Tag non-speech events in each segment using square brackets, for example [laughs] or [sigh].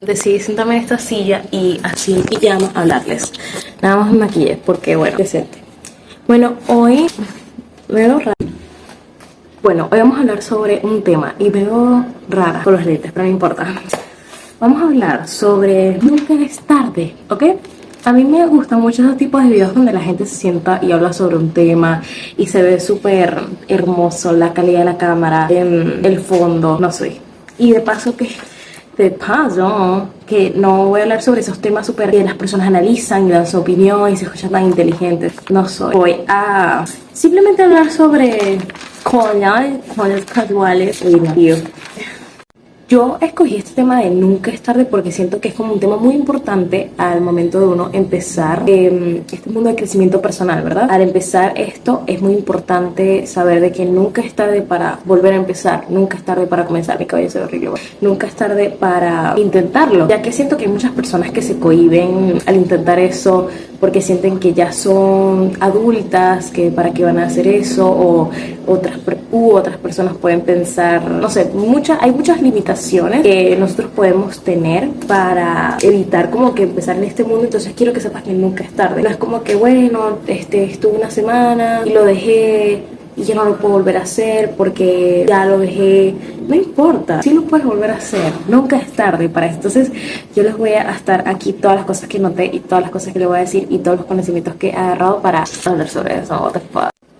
Decidí sentarme en esta silla y así en pijama hablarles. Nada más me maquillé porque, bueno, presente. Bueno, hoy veo rara. Bueno, hoy vamos a hablar sobre un tema y veo rara con los lentes, pero no importa. Vamos a hablar sobre nunca es tarde, ¿ok? A mí me gustan mucho esos tipos de videos donde la gente se sienta y habla sobre un tema y se ve súper hermoso la calidad de la cámara, en el fondo, no sé. Y de paso que de paso que no voy a hablar sobre esos temas súper que las personas analizan y dan su opinión y se escuchan tan inteligentes. No soy. Voy a simplemente hablar sobre cosas, cosas casuales y yo escogí este tema de nunca es tarde porque siento que es como un tema muy importante al momento de uno empezar eh, este mundo de crecimiento personal, ¿verdad? Al empezar esto es muy importante saber de que nunca es tarde para volver a empezar, nunca es tarde para comenzar, mi cabello se horrible, nunca es tarde para intentarlo, ya que siento que hay muchas personas que se cohiben al intentar eso porque sienten que ya son adultas, que para qué van a hacer eso, o otras, u otras personas pueden pensar, no sé, muchas, hay muchas limitaciones que nosotros podemos tener para evitar como que empezar en este mundo, entonces quiero que sepas que nunca es tarde. No es como que, bueno, este, estuve una semana y lo dejé y ya no lo puedo volver a hacer porque ya lo dejé. No importa, sí lo puedes volver a hacer, nunca es tarde para eso. Entonces yo les voy a estar aquí todas las cosas que noté y todas las cosas que les voy a decir y todos los conocimientos que he agarrado para hablar sobre eso.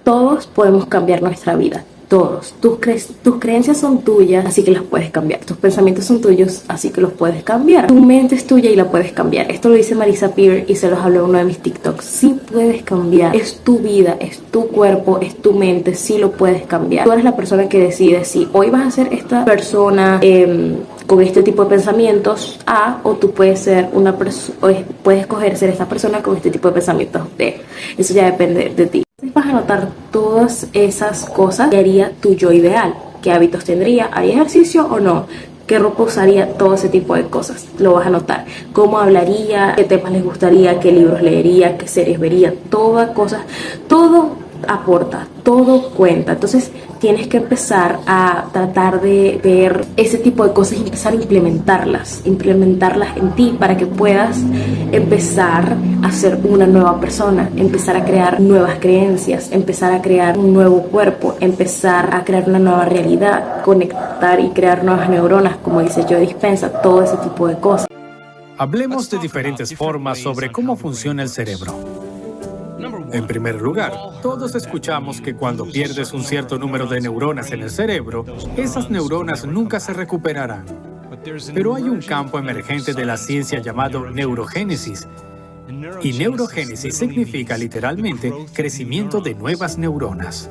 Todos podemos cambiar nuestra vida todos. Tus, tus creencias son tuyas, así que las puedes cambiar. Tus pensamientos son tuyos, así que los puedes cambiar. Tu mente es tuya y la puedes cambiar. Esto lo dice Marisa Peer y se los habló en uno de mis TikToks. Sí puedes cambiar. Es tu vida, es tu cuerpo, es tu mente. Sí lo puedes cambiar. Tú eres la persona que decide si hoy vas a ser esta persona em, con este tipo de pensamientos A o tú puedes ser una persona, puedes escoger ser esta persona con este tipo de pensamientos B. Eso ya depende de ti. Vas a notar todas esas cosas que haría tu yo ideal. ¿Qué hábitos tendría? ¿Haría ejercicio o no? ¿Qué ropa usaría? Todo ese tipo de cosas. Lo vas a notar. ¿Cómo hablaría? ¿Qué temas les gustaría? ¿Qué libros leería? ¿Qué series vería? Todas cosas. Todo aporta, todo cuenta. Entonces tienes que empezar a tratar de ver ese tipo de cosas y empezar a implementarlas, implementarlas en ti para que puedas empezar a ser una nueva persona, empezar a crear nuevas creencias, empezar a crear un nuevo cuerpo, empezar a crear una nueva realidad, conectar y crear nuevas neuronas, como dice Joe Dispensa, todo ese tipo de cosas. Hablemos de diferentes formas sobre cómo funciona el cerebro. En primer lugar, todos escuchamos que cuando pierdes un cierto número de neuronas en el cerebro, esas neuronas nunca se recuperarán. Pero hay un campo emergente de la ciencia llamado neurogénesis. Y neurogénesis significa literalmente crecimiento de nuevas neuronas.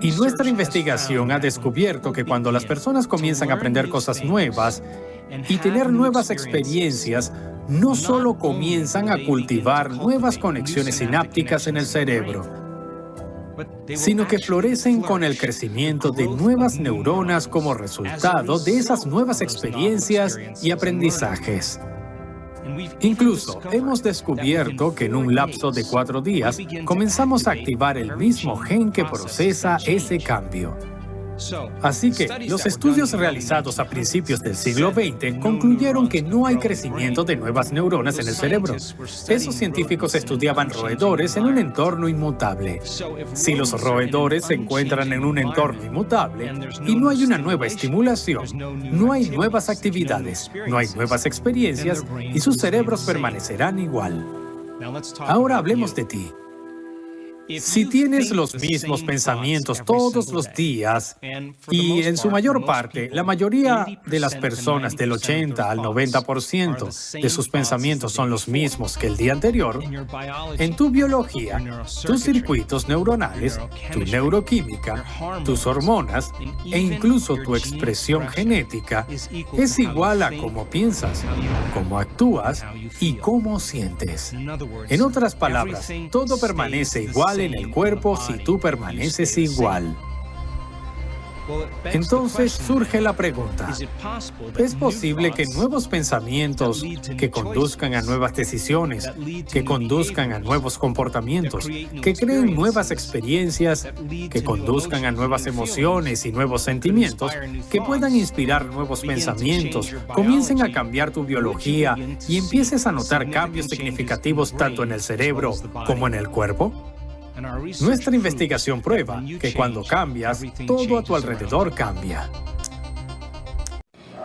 Y nuestra investigación ha descubierto que cuando las personas comienzan a aprender cosas nuevas y tener nuevas experiencias, no solo comienzan a cultivar nuevas conexiones sinápticas en el cerebro, sino que florecen con el crecimiento de nuevas neuronas como resultado de esas nuevas experiencias y aprendizajes. Incluso hemos descubierto que en un lapso de cuatro días comenzamos a activar el mismo gen que procesa ese cambio. Así que los estudios realizados a principios del siglo XX concluyeron que no hay crecimiento de nuevas neuronas en el cerebro. Esos científicos estudiaban roedores en un entorno inmutable. Si los roedores se encuentran en un entorno inmutable y no hay una nueva estimulación, no hay nuevas actividades, no hay nuevas experiencias y sus cerebros permanecerán igual. Ahora hablemos de ti. Si tienes los mismos pensamientos todos los días, y en su mayor parte, la mayoría de las personas del 80 al 90% de sus pensamientos son los mismos que el día anterior, en tu biología, tus circuitos neuronales, tu neuroquímica, tus hormonas e incluso tu expresión genética es igual a cómo piensas, cómo actúas y cómo sientes. En otras palabras, todo permanece igual en el cuerpo si tú permaneces igual. Entonces surge la pregunta, ¿es posible que nuevos pensamientos que conduzcan a nuevas decisiones, que conduzcan a nuevos comportamientos, que creen nuevas experiencias, que conduzcan a nuevas emociones y nuevos sentimientos, que puedan inspirar nuevos pensamientos, comiencen a cambiar tu biología y empieces a notar cambios significativos tanto en el cerebro como en el cuerpo? Nuestra investigación prueba que cuando cambias, todo a tu alrededor cambia.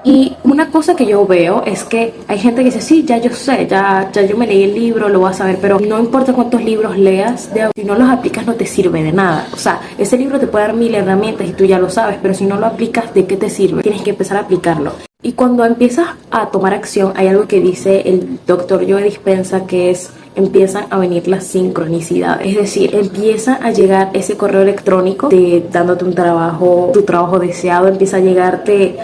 Y una cosa que yo veo es que hay gente que dice, sí, ya yo sé, ya, ya yo me leí el libro, lo voy a saber, pero no importa cuántos libros leas, si no los aplicas no te sirve de nada. O sea, ese libro te puede dar mil herramientas y tú ya lo sabes, pero si no lo aplicas, ¿de qué te sirve? Tienes que empezar a aplicarlo. Y cuando empiezas a tomar acción, hay algo que dice el doctor Joe Dispensa que es empiezan a venir las sincronicidades. Es decir, empieza a llegar ese correo electrónico de, dándote un trabajo, tu trabajo deseado, empieza a llegarte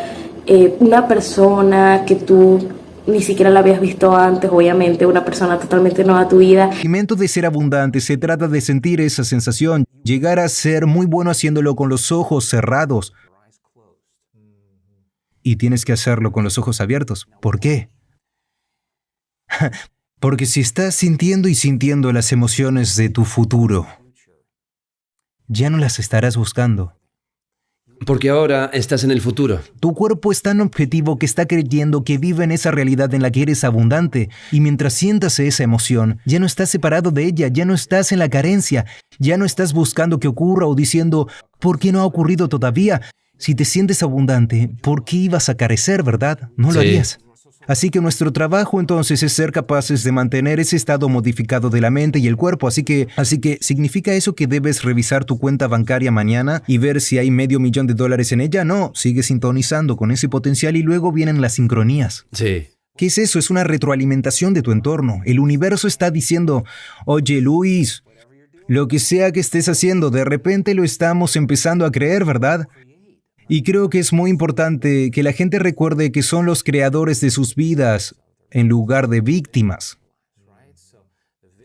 eh, una persona que tú ni siquiera la habías visto antes, obviamente, una persona totalmente nueva a tu vida. El sentimiento de ser abundante se trata de sentir esa sensación, llegar a ser muy bueno haciéndolo con los ojos cerrados. Y tienes que hacerlo con los ojos abiertos. ¿Por qué? [laughs] Porque si estás sintiendo y sintiendo las emociones de tu futuro, ya no las estarás buscando. Porque ahora estás en el futuro. Tu cuerpo es tan objetivo que está creyendo que vive en esa realidad en la que eres abundante, y mientras sientas esa emoción, ya no estás separado de ella, ya no estás en la carencia, ya no estás buscando que ocurra o diciendo, ¿por qué no ha ocurrido todavía? Si te sientes abundante, ¿por qué ibas a carecer, verdad? No lo harías. Así que nuestro trabajo entonces es ser capaces de mantener ese estado modificado de la mente y el cuerpo. Así que, así que, ¿significa eso que debes revisar tu cuenta bancaria mañana y ver si hay medio millón de dólares en ella? No, sigue sintonizando con ese potencial y luego vienen las sincronías. Sí. ¿Qué es eso? Es una retroalimentación de tu entorno. El universo está diciendo, oye Luis, lo que sea que estés haciendo, de repente lo estamos empezando a creer, ¿verdad? Y creo que es muy importante que la gente recuerde que son los creadores de sus vidas en lugar de víctimas.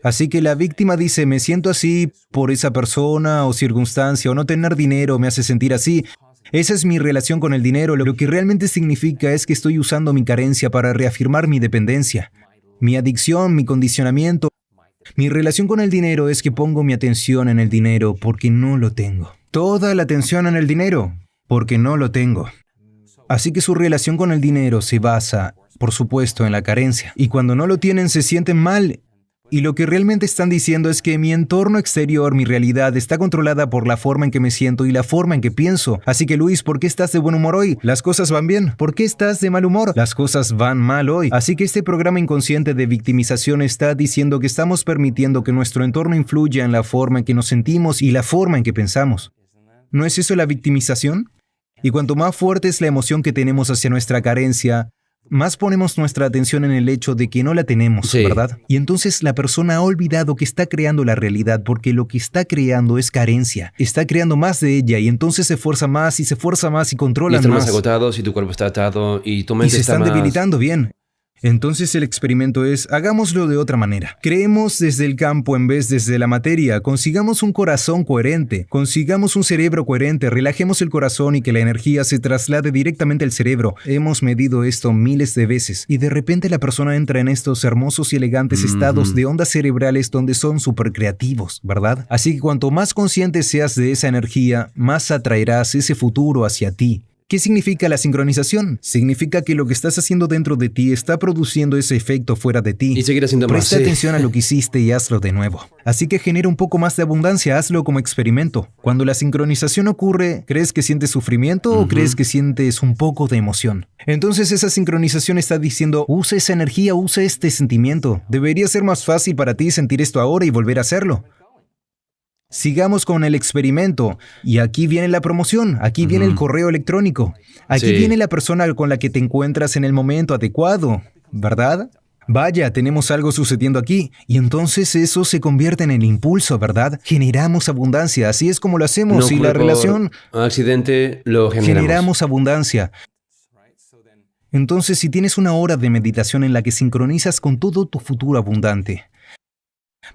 Así que la víctima dice, me siento así por esa persona o circunstancia o no tener dinero me hace sentir así. Esa es mi relación con el dinero. Lo que realmente significa es que estoy usando mi carencia para reafirmar mi dependencia, mi adicción, mi condicionamiento. Mi relación con el dinero es que pongo mi atención en el dinero porque no lo tengo. Toda la atención en el dinero porque no lo tengo. Así que su relación con el dinero se basa, por supuesto, en la carencia. Y cuando no lo tienen se sienten mal. Y lo que realmente están diciendo es que mi entorno exterior, mi realidad, está controlada por la forma en que me siento y la forma en que pienso. Así que Luis, ¿por qué estás de buen humor hoy? Las cosas van bien. ¿Por qué estás de mal humor? Las cosas van mal hoy. Así que este programa inconsciente de victimización está diciendo que estamos permitiendo que nuestro entorno influya en la forma en que nos sentimos y la forma en que pensamos. ¿No es eso la victimización? Y cuanto más fuerte es la emoción que tenemos hacia nuestra carencia, más ponemos nuestra atención en el hecho de que no la tenemos, ¿verdad? Y entonces la persona ha olvidado que está creando la realidad porque lo que está creando es carencia. Está creando más de ella y entonces se esfuerza más y se esfuerza más y controla y están más. más agotados y tu cuerpo está atado y tu y mente se está están más... debilitando bien. Entonces el experimento es, hagámoslo de otra manera. Creemos desde el campo en vez desde la materia, consigamos un corazón coherente, consigamos un cerebro coherente, relajemos el corazón y que la energía se traslade directamente al cerebro. Hemos medido esto miles de veces y de repente la persona entra en estos hermosos y elegantes estados de ondas cerebrales donde son súper creativos, ¿verdad? Así que cuanto más consciente seas de esa energía, más atraerás ese futuro hacia ti. ¿Qué significa la sincronización? Significa que lo que estás haciendo dentro de ti está produciendo ese efecto fuera de ti. Y seguir haciendo más. Presta sí. atención a lo que hiciste y hazlo de nuevo. Así que genera un poco más de abundancia, hazlo como experimento. Cuando la sincronización ocurre, ¿crees que sientes sufrimiento o crees que sientes un poco de emoción? Entonces esa sincronización está diciendo, usa esa energía, usa este sentimiento. Debería ser más fácil para ti sentir esto ahora y volver a hacerlo. Sigamos con el experimento. Y aquí viene la promoción, aquí viene el correo electrónico, aquí Sí. viene la persona con la que te encuentras en el momento adecuado, ¿verdad? Vaya, tenemos algo sucediendo aquí. Y entonces eso se convierte en el impulso, ¿verdad? Generamos abundancia, así es como lo hacemos. No y la relación, accidente lo generamos. generamos abundancia. Entonces, si tienes una hora de meditación en la que sincronizas con todo tu futuro abundante,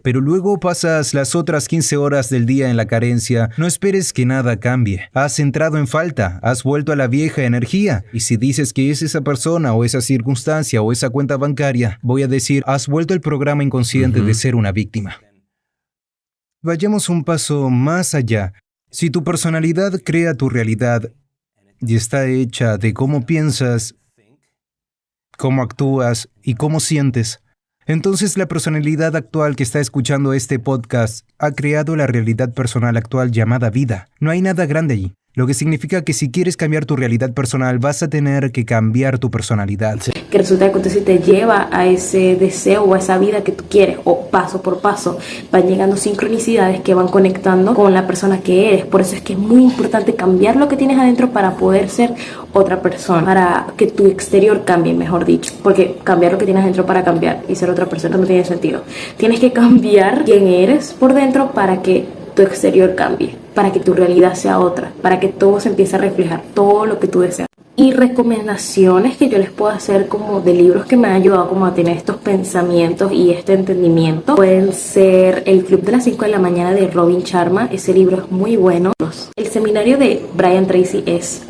pero luego pasas las otras 15 horas del día en la carencia, no esperes que nada cambie. Has entrado en falta, has vuelto a la vieja energía, y si dices que es esa persona o esa circunstancia o esa cuenta bancaria, voy a decir, has vuelto al programa inconsciente de ser una víctima. Vayamos un paso más allá. Si tu personalidad crea tu realidad y está hecha de cómo piensas, cómo actúas y cómo sientes, entonces la personalidad actual que está escuchando este podcast ha creado la realidad personal actual llamada vida. No hay nada grande allí. Lo que significa que si quieres cambiar tu realidad personal, vas a tener que cambiar tu personalidad. Que resulta que entonces te lleva a ese deseo o a esa vida que tú quieres, o paso por paso van llegando sincronicidades que van conectando con la persona que eres. Por eso es que es muy importante cambiar lo que tienes adentro para poder ser otra persona, para que tu exterior cambie, mejor dicho. Porque cambiar lo que tienes adentro para cambiar y ser otra persona no tiene sentido. Tienes que cambiar quién eres por dentro para que tu exterior cambie para que tu realidad sea otra, para que todo se empiece a reflejar, todo lo que tú deseas. Y recomendaciones que yo les puedo hacer como de libros que me han ayudado como a tener estos pensamientos y este entendimiento pueden ser El Club de las 5 de la mañana de Robin Sharma, ese libro es muy bueno. El seminario de Brian Tracy es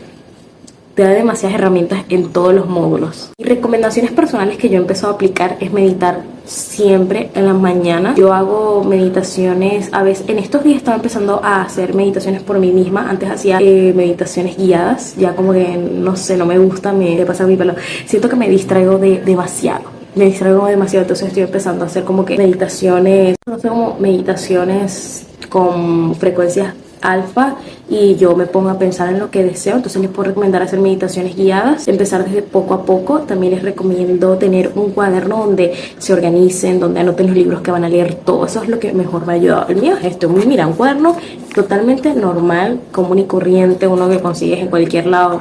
te da demasiadas herramientas en todos los módulos. Y recomendaciones personales que yo he empezado a aplicar es meditar siempre en la mañana. Yo hago meditaciones, a veces en estos días estaba empezando a hacer meditaciones por mí misma. Antes hacía eh, meditaciones guiadas, ya como que no sé, no me gusta, me pasa mi pelo. Siento que me distraigo de, demasiado me distraigo demasiado, entonces estoy empezando a hacer como que meditaciones, no sé, como meditaciones con frecuencias alfa y yo me pongo a pensar en lo que deseo. Entonces les puedo recomendar hacer meditaciones guiadas, empezar desde poco a poco. También les recomiendo tener un cuaderno donde se organicen, donde anoten los libros que van a leer, todo. Eso es lo que mejor me ha ayudado. El mío es esto, mira, un cuaderno totalmente normal, común y corriente, uno que consigues en cualquier lado,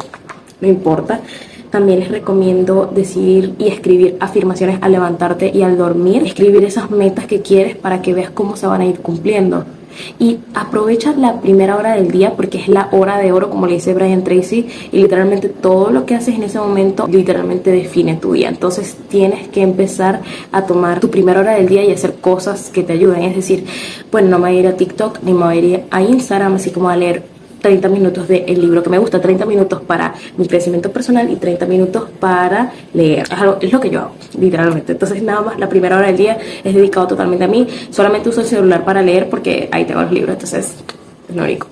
no importa. También les recomiendo decir y escribir afirmaciones al levantarte y al dormir. Escribir esas metas que quieres para que veas cómo se van a ir cumpliendo y aprovecha la primera hora del día porque es la hora de oro, como le dice Brian Tracy, y literalmente todo lo que haces en ese momento literalmente define tu día. Entonces tienes que empezar a tomar tu primera hora del día y hacer cosas que te ayuden. Es decir, bueno, no me voy a ir a TikTok ni me voy a ir a Instagram, así como a leer 30 minutos del libro que me gusta, 30 minutos para mi crecimiento personal y 30 minutos para leer. Es, lo que yo hago, literalmente. Entonces, nada más, la primera hora del día es dedicado totalmente a mí. Solamente uso el celular para leer porque ahí tengo los libros, entonces es lo único.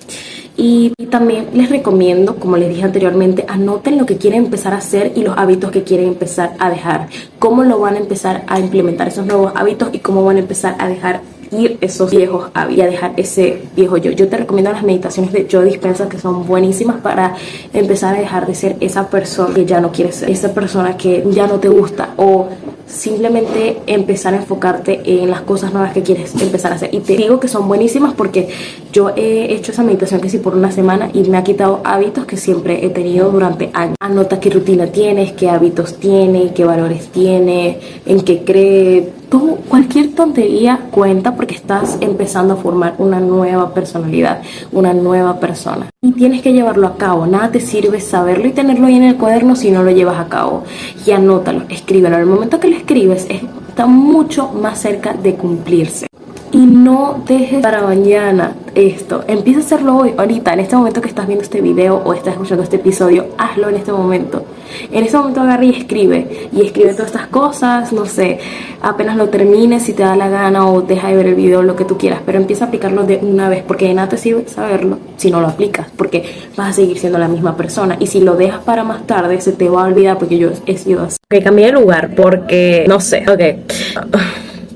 Y, también les recomiendo, como les dije anteriormente, anoten lo que quieren empezar a hacer y los hábitos que quieren empezar a dejar. Cómo lo van a empezar a implementar esos nuevos hábitos y cómo van a empezar a dejar ir esos viejos hábitos y dejar ese viejo yo. Yo te recomiendo las meditaciones de Joe Dispensa que son buenísimas para empezar a dejar de ser esa persona que ya no quieres ser, esa persona que ya no te gusta o simplemente empezar a enfocarte en las cosas nuevas que quieres empezar a hacer. Y te digo que son buenísimas porque yo he hecho esa meditación que sí por una semana y me ha quitado hábitos que siempre he tenido durante años. Anota qué rutina tienes, qué hábitos tiene, qué valores tiene, en qué cree. Tú, cualquier tontería cuenta porque estás empezando a formar una nueva personalidad, una nueva persona. Y tienes que llevarlo a cabo. Nada te sirve saberlo y tenerlo ahí en el cuaderno si no lo llevas a cabo. Y anótalo, escríbelo. En el momento que lo escribes, está mucho más cerca de cumplirse y no dejes para mañana esto. Empieza a hacerlo hoy, ahorita, en este momento que estás viendo este video o estás escuchando este episodio, hazlo en este momento. En este momento agarra y escribe. Y escribe todas estas cosas, no sé, apenas lo termines si te da la gana o deja de ver el video, lo que tú quieras. Pero empieza a aplicarlo de una vez, porque de nada te sirve saberlo si no lo aplicas, porque vas a seguir siendo la misma persona. Y si lo dejas para más tarde, se te va a olvidar, porque yo he sido así. Ok, cambié de lugar porque, no sé, ok.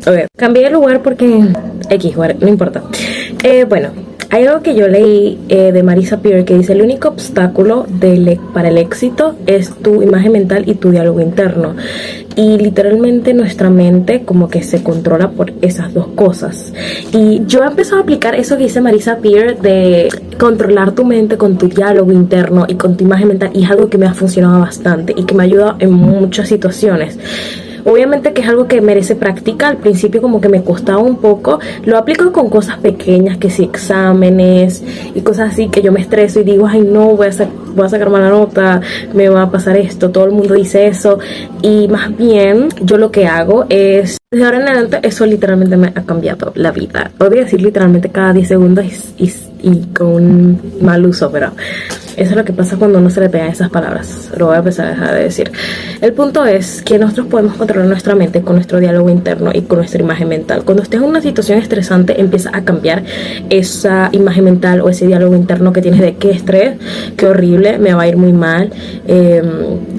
Ok, cambié de lugar porque X, no importa. Eh, bueno, hay algo que yo leí eh, de Marisa Peer que dice el único obstáculo e, para el éxito es tu imagen mental y tu diálogo interno. Y literalmente nuestra mente como que se controla por esas dos cosas. Y yo he empezado a aplicar eso que dice Marisa Peer de controlar tu mente con tu diálogo interno y con tu imagen mental. Y es algo que me ha funcionado bastante y que me ha ayudado en muchas situaciones. Obviamente que es algo que merece práctica. Al principio como que me costaba un poco. Lo aplico con cosas pequeñas, que si exámenes y cosas así, que yo me estreso y digo, ay no, voy a, sacar mala nota, me va a pasar esto, todo el mundo dice eso. Y más bien yo lo que hago es Desde ahora en adelante eso literalmente me ha cambiado la vida. Podría decir literalmente cada 10 segundos con un mal uso, pero eso es lo que pasa cuando uno se le pega esas palabras. Lo voy a empezar a dejar de decir. El punto es que nosotros podemos controlar nuestra mente con nuestro diálogo interno y con nuestra imagen mental. Cuando estés en una situación estresante, empieza a cambiar esa imagen mental o ese diálogo interno que tienes de qué estrés, qué horrible, me va a ir muy mal, em,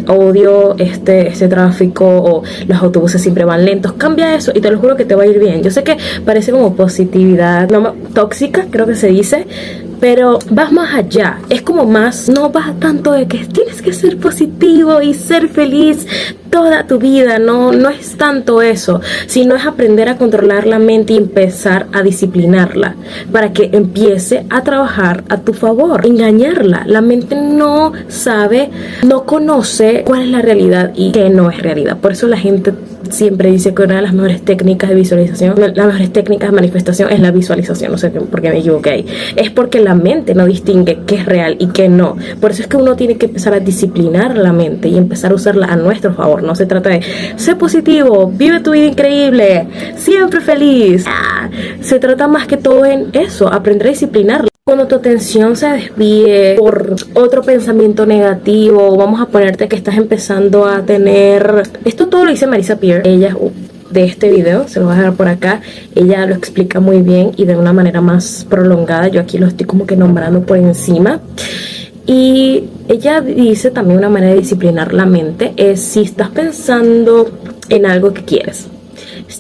odio este, este tráfico o los autobuses siempre van lentos. Cambia eso y te lo juro que te va a ir bien. Yo sé que parece como positividad no, tóxica, creo que se dice, pero vas más allá. Es como más, no vas tanto de que tienes que ser positivo y ser feliz toda tu vida. No, no es tanto eso, sino es aprender a controlar la mente y empezar a disciplinarla para que empiece a trabajar a tu favor. Engañarla. La mente no sabe, no conoce cuál es la realidad y qué no es realidad. Por eso la gente siempre dice que una de las mejores técnicas de visualización, las mejores técnicas de manifestación es la visualización. No sé por qué me equivoqué Es porque la mente no distingue qué es real y qué no. Por eso es que uno tiene que empezar a disciplinar la mente y empezar a usarla a nuestro favor. No se trata de ser positivo, vive tu vida increíble, siempre feliz. Ah, se trata más que todo en eso, aprender a disciplinarla. Cuando tu atención se desvíe por otro pensamiento negativo, vamos a ponerte que estás empezando a tener... Esto todo lo dice Marisa Peer. Ella de este video, se lo voy a dejar por acá. Ella lo explica muy bien y de una manera más prolongada. Yo aquí lo estoy como que nombrando por encima. Y ella dice también una manera de disciplinar la mente es si estás pensando en algo que quieres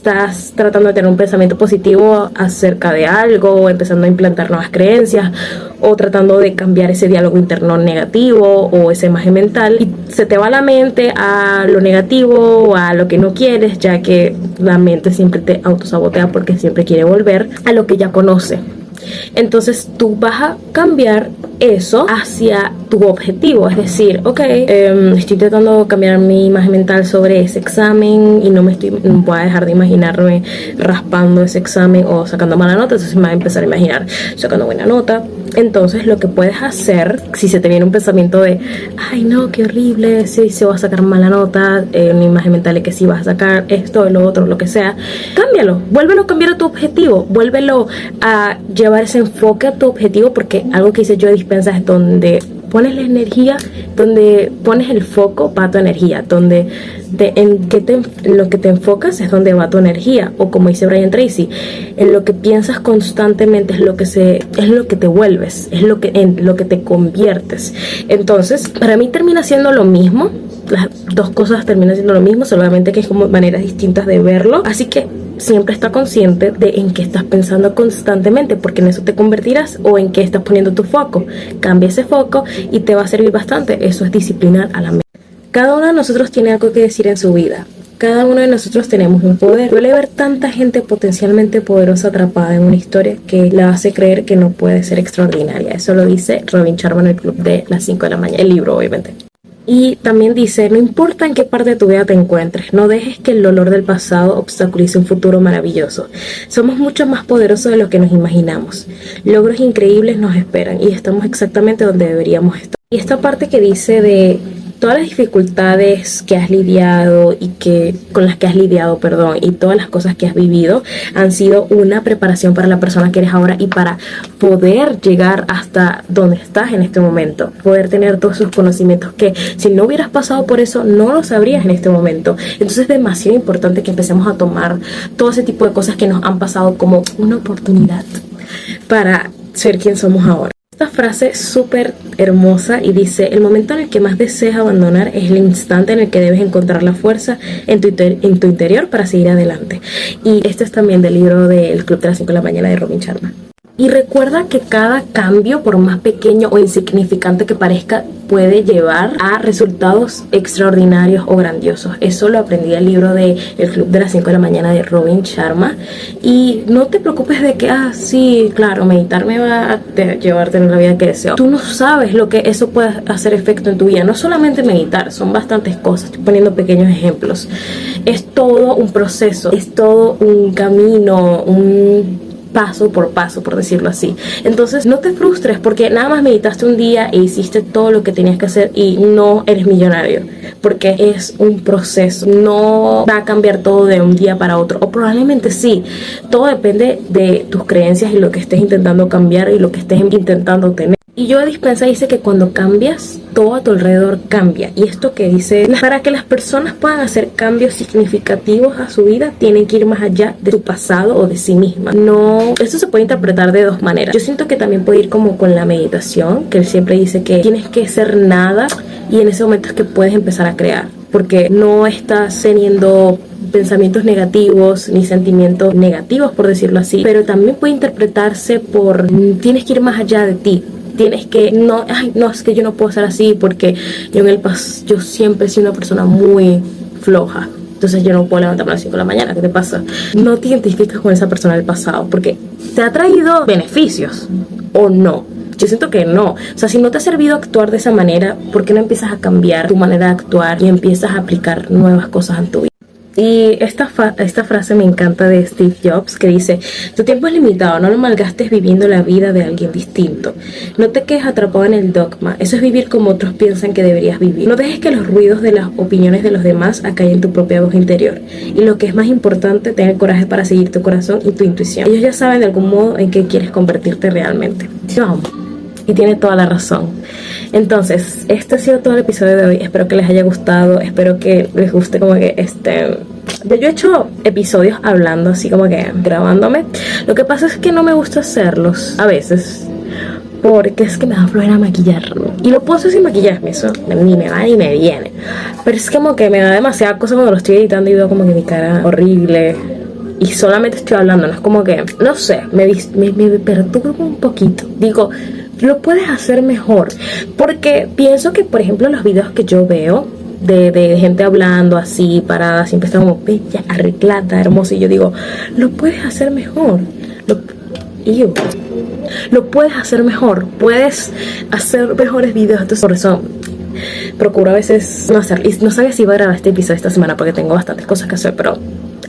estás tratando de tener un pensamiento positivo acerca de algo, empezando a implantar nuevas creencias o tratando de cambiar ese diálogo interno negativo o esa imagen mental y se te va la mente a lo negativo o a lo que no quieres, ya que la mente siempre te autosabotea porque siempre quiere volver a lo que ya conoce. Entonces tú vas a cambiar eso hacia tu objetivo. Es decir, ok, em, estoy de cambiar mi imagen mental sobre ese examen y no me estoy, voy a dejar de imaginarme raspando ese examen o sacando mala nota. Entonces me voy a empezar a imaginar sacando buena nota. Entonces lo que puedes hacer, si se te viene un pensamiento de, ay no, qué horrible, si se va a sacar mala nota, eh, una imagen mental de que si vas a sacar esto, lo otro, lo que sea, cámbialo, vuélvelo a cambiar a tu objetivo, vuélvelo a llevar ese enfoque a tu objetivo porque algo que hice yo de dispensa es donde pones la energía, donde pones el foco va tu energía, donde en, que te, lo que te enfocas es donde va tu energía, o como dice Brian Tracy, en lo que piensas constantemente es lo que se es lo que te vuelves, es lo que en lo que te conviertes. Entonces, para mí termina siendo lo mismo, las dos cosas terminan siendo lo mismo, solamente que es como maneras distintas de verlo, así que siempre está consciente de en qué estás pensando constantemente, porque en eso te convertirás o en qué estás poniendo tu foco. Cambia ese foco y te va a servir bastante. Eso es disciplinar a la mente. Cada uno de nosotros tiene algo que decir en su vida. Cada uno de nosotros tenemos un poder. Suele ver tanta gente potencialmente poderosa atrapada en una historia que la hace creer que no puede ser extraordinaria. Eso lo dice Robin Sharma en el club de las 5 de la mañana. El libro, obviamente. Y también dice, no importa en qué parte de tu vida te encuentres, no dejes que el dolor del pasado obstaculice un futuro maravilloso. Somos mucho más poderosos de lo que nos imaginamos. Logros increíbles nos esperan y estamos exactamente donde deberíamos estar. Y esta parte que dice de todas las dificultades que has lidiado y que con las que has lidiado, perdón, y todas las cosas que has vivido han sido una preparación para la persona que eres ahora y para poder llegar hasta donde estás en este momento, poder tener todos esos conocimientos que si no hubieras pasado por eso no lo sabrías en este momento. Entonces es demasiado importante que empecemos a tomar todo ese tipo de cosas que nos han pasado como una oportunidad para ser quien somos ahora. Esta frase es súper hermosa y dice, el momento en el que más deseas abandonar es el instante en el que debes encontrar la fuerza en tu, en tu interior para seguir adelante. Y este es también del libro del Club de las 5 de la mañana de Robin Sharma. Y recuerda que cada cambio, por más pequeño o insignificante que parezca, puede llevar a resultados extraordinarios o grandiosos. Eso lo aprendí del libro de El Club de las 5 de la mañana de Robin Sharma. Y no te preocupes de que, ah, sí, claro, meditar me va a llevarte en la vida que deseo. Tú no sabes lo que eso puede hacer efecto en tu vida. No solamente meditar, son bastantes cosas. Estoy poniendo pequeños ejemplos. Es todo un proceso, es todo un camino, un paso por paso, por decirlo así. Entonces, no te frustres porque nada más meditaste un día e hiciste todo lo que tenías que hacer y no eres millonario, porque es un proceso, no va a cambiar todo de un día para otro, o probablemente sí, todo depende de tus creencias y lo que estés intentando cambiar y lo que estés intentando tener. Y yo Dispensa dice que cuando cambias, todo a tu alrededor cambia. Y esto que dice, para que las personas puedan hacer cambios significativos a su vida, tienen que ir más allá de su pasado o de sí misma. No, esto se puede interpretar de dos maneras. Yo siento que también puede ir como con la meditación, que él siempre dice que tienes que ser nada y en ese momento es que puedes empezar a crear. Porque no estás teniendo pensamientos negativos ni sentimientos negativos, por decirlo así, pero también puede interpretarse por tienes que ir más allá de ti, tienes que, no, ay, no, es que yo no puedo ser así porque yo en el pas yo siempre he sido una persona muy floja. Entonces yo no puedo levantarme a las 5 de la mañana, ¿qué te pasa? No te identificas con esa persona del pasado porque te ha traído beneficios o no. Yo siento que no. O sea, si no te ha servido actuar de esa manera, ¿por qué no empiezas a cambiar tu manera de actuar y empiezas a aplicar nuevas cosas en tu vida? Y esta, esta frase me encanta de Steve Jobs que dice, tu tiempo es limitado, no lo malgastes viviendo la vida de alguien distinto. No te quedes atrapado en el dogma, eso es vivir como otros piensan que deberías vivir. No dejes que los ruidos de las opiniones de los demás acallen tu propia voz interior. Y lo que es más importante, ten el coraje para seguir tu corazón y tu intuición. Ellos ya saben de algún modo en qué quieres convertirte realmente. Vamos. Y tiene toda la razón. Entonces, este ha sido todo el episodio de hoy. Espero que les haya gustado. Espero que les guste como que este... Yo he hecho episodios hablando así como que grabándome. Lo que pasa es que no me gusta hacerlos a veces. Porque es que me da flojera maquillarme. Y lo puedo hacer sin maquillarme, eso ni me va ni me viene. Pero es como que me da demasiada cosa cuando lo estoy editando y veo como que mi cara horrible. Y solamente estoy hablando, no es como que, no sé, me, me, me perturba un poquito. Digo, lo puedes hacer mejor. Porque pienso que, por ejemplo, los videos que yo veo de, gente hablando así, parada, siempre está como bella, arreglada, hermosa. Y yo digo, lo puedes hacer mejor. Lo, lo puedes hacer mejor. Puedes hacer mejores videos. Entonces, por eso procuro a veces no hacer. Y no sabía si iba a grabar este episodio esta semana porque tengo bastantes cosas que hacer, pero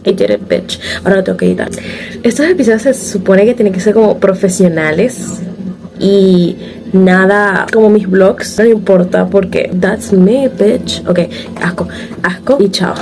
I did it, bitch. Ahora lo tengo que editar. Estos episodios se supone que tienen que ser como profesionales y nada como mis vlogs, no importa porque that's me, bitch. Ok, asco, asco y chao.